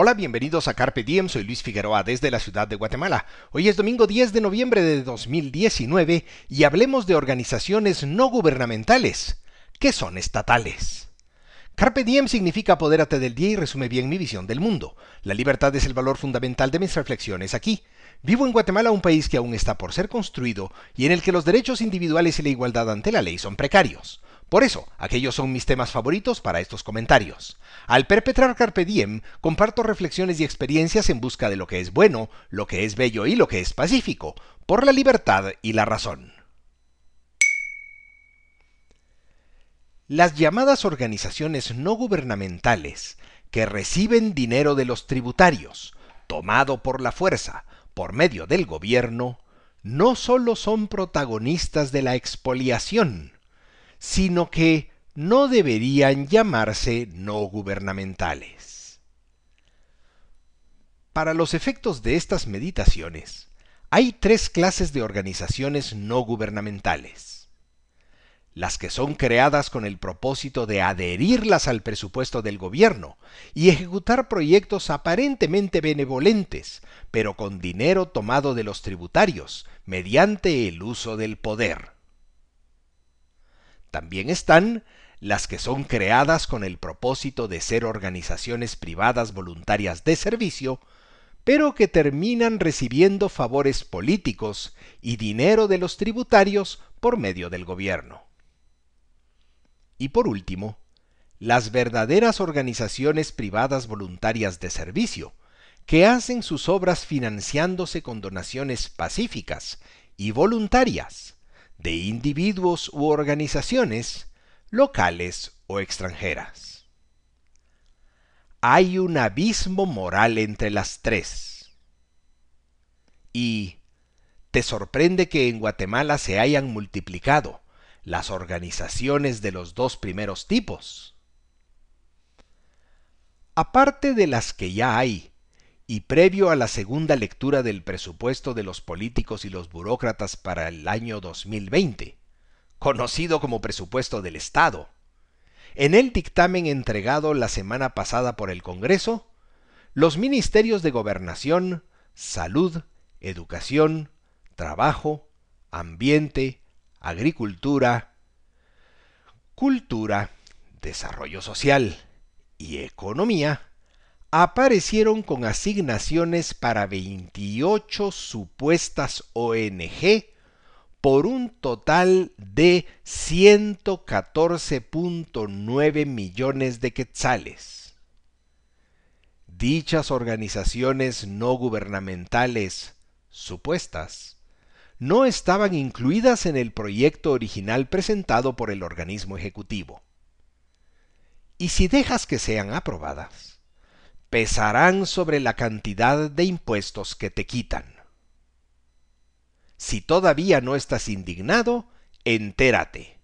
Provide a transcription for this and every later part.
Hola, bienvenidos a Carpe Diem, soy Luis Figueroa desde la ciudad de Guatemala. Hoy es domingo 10 de noviembre de 2019 y hablemos de organizaciones no gubernamentales, que son estatales. Carpe Diem significa apodérate del día y resume bien mi visión del mundo. La libertad es el valor fundamental de mis reflexiones aquí. Vivo en Guatemala, un país que aún está por ser construido y en el que los derechos individuales y la igualdad ante la ley son precarios. Por eso, aquellos son mis temas favoritos para estos comentarios. Al perpetrar Carpe Diem, comparto reflexiones y experiencias en busca de lo que es bueno, lo que es bello y lo que es pacífico, por la libertad y la razón. Las llamadas organizaciones no gubernamentales, que reciben dinero de los tributarios, tomado por la fuerza, por medio del gobierno, no solo son protagonistas de la expoliación, sino que no deberían llamarse no gubernamentales. Para los efectos de estas meditaciones, hay tres clases de organizaciones no gubernamentales. Las que son creadas con el propósito de adherirlas al presupuesto del gobierno y ejecutar proyectos aparentemente benevolentes, pero con dinero tomado de los tributarios, mediante el uso del poder. También están las que son creadas con el propósito de ser organizaciones privadas voluntarias de servicio, pero que terminan recibiendo favores políticos y dinero de los tributarios por medio del gobierno. Y por último, las verdaderas organizaciones privadas voluntarias de servicio, que hacen sus obras financiándose con donaciones pacíficas y voluntarias, de individuos u organizaciones locales o extranjeras. Hay un abismo moral entre las tres. Y ¿te sorprende que en Guatemala se hayan multiplicado las organizaciones de los dos primeros tipos? Aparte de las que ya hay y previo a la segunda lectura del presupuesto de los políticos y los burócratas para el año 2020, conocido como presupuesto del Estado, en el dictamen entregado la semana pasada por el Congreso, los ministerios de Gobernación, Salud, Educación, Trabajo, Ambiente, Agricultura, Cultura, Desarrollo Social y Economía aparecieron con asignaciones para 28 supuestas ONG por un total de 114.9 millones de quetzales. Dichas organizaciones no gubernamentales supuestas no estaban incluidas en el proyecto original presentado por el organismo ejecutivo. Y si dejas que sean aprobadas, pesarán sobre la cantidad de impuestos que te quitan. Si todavía no estás indignado, entérate.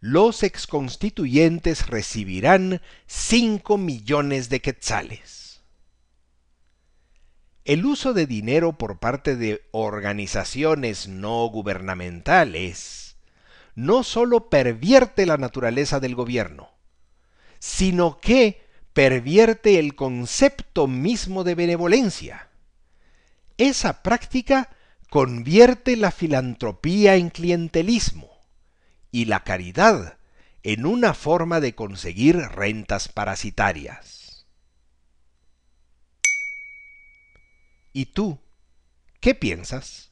Los exconstituyentes recibirán 5 millones de quetzales. El uso de dinero por parte de organizaciones no gubernamentales no sólo pervierte la naturaleza del gobierno, sino que pervierte el concepto mismo de benevolencia. Esa práctica convierte la filantropía en clientelismo y la caridad en una forma de conseguir rentas parasitarias. ¿Y tú qué piensas?